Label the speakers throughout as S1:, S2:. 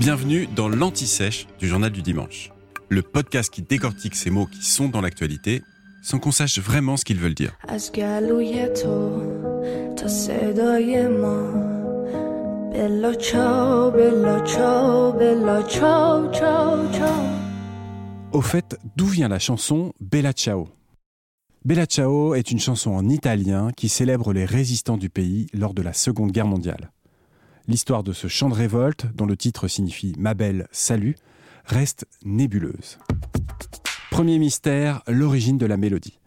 S1: Bienvenue dans l'Anti-Sèche du Journal du Dimanche, le podcast qui décortique ces mots qui sont dans l'actualité sans qu'on sache vraiment ce qu'ils veulent dire. Au fait, d'où vient la chanson Bella Ciao? Bella Ciao est une chanson en italien qui célèbre les résistants du pays lors de la Seconde Guerre mondiale. L'histoire de ce chant de révolte, dont le titre signifie Ma belle, salut, reste nébuleuse. Premier mystère, l'origine de la mélodie.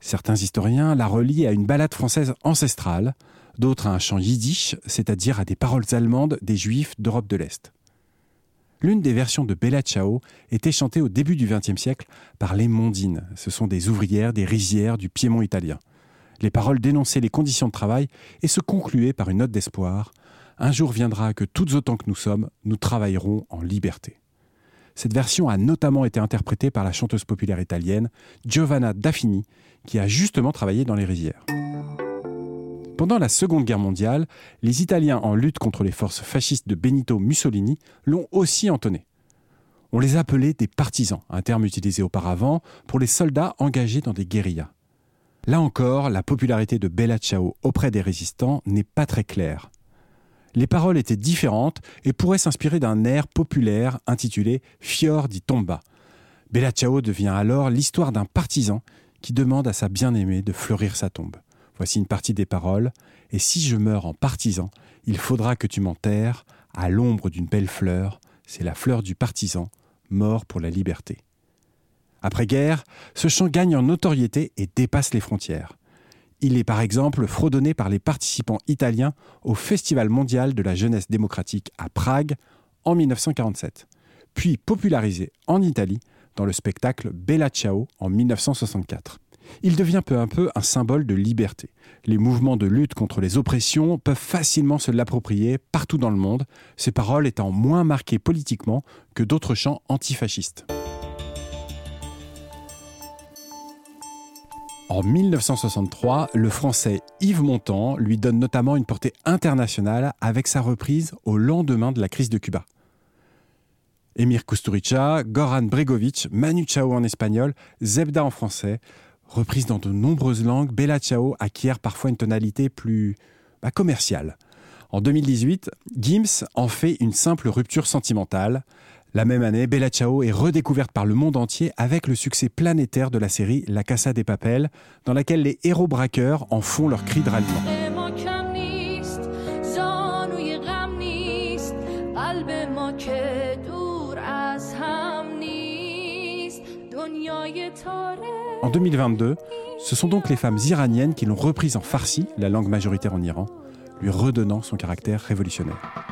S1: Certains historiens la relient à une ballade française ancestrale, d'autres à un chant yiddish, c'est-à-dire à des paroles allemandes des juifs d'Europe de l'Est. L'une des versions de Bella Ciao était chantée au début du XXe siècle par les Mondines. Ce sont des ouvrières des rizières du Piémont italien. Les paroles dénonçaient les conditions de travail et se concluaient par une note d'espoir. Un jour viendra que toutes autant que nous sommes, nous travaillerons en liberté. Cette version a notamment été interprétée par la chanteuse populaire italienne Giovanna Daffini, qui a justement travaillé dans les rizières. Pendant la Seconde Guerre mondiale, les Italiens en lutte contre les forces fascistes de Benito Mussolini l'ont aussi entonné. On les appelait des partisans, un terme utilisé auparavant pour les soldats engagés dans des guérillas. Là encore, la popularité de Bella Ciao auprès des résistants n'est pas très claire. Les paroles étaient différentes et pourraient s'inspirer d'un air populaire intitulé Fior di Tomba. Bella Ciao devient alors l'histoire d'un partisan qui demande à sa bien-aimée de fleurir sa tombe. Voici une partie des paroles. Et si je meurs en partisan, il faudra que tu m'enterres à l'ombre d'une belle fleur. C'est la fleur du partisan, mort pour la liberté. Après-guerre, ce chant gagne en notoriété et dépasse les frontières. Il est par exemple fredonné par les participants italiens au Festival mondial de la jeunesse démocratique à Prague en 1947, puis popularisé en Italie dans le spectacle Bella Ciao en 1964. Il devient peu à peu un symbole de liberté. Les mouvements de lutte contre les oppressions peuvent facilement se l'approprier partout dans le monde, ces paroles étant moins marquées politiquement que d'autres chants antifascistes. En 1963, le français Yves Montand lui donne notamment une portée internationale avec sa reprise au lendemain de la crise de Cuba. Emir Kusturica, Goran Bregovic, Manu Chao en espagnol, Zebda en français, reprise dans de nombreuses langues, Bella Ciao acquiert parfois une tonalité plus bah, commerciale. En 2018, Gims en fait une simple rupture sentimentale. La même année, Bella Ciao est redécouverte par le monde entier avec le succès planétaire de la série La Casa des Papels, dans laquelle les héros braqueurs en font leur cri de ralliement. En 2022, ce sont donc les femmes iraniennes qui l'ont reprise en farsi, la langue majoritaire en Iran, lui redonnant son caractère révolutionnaire.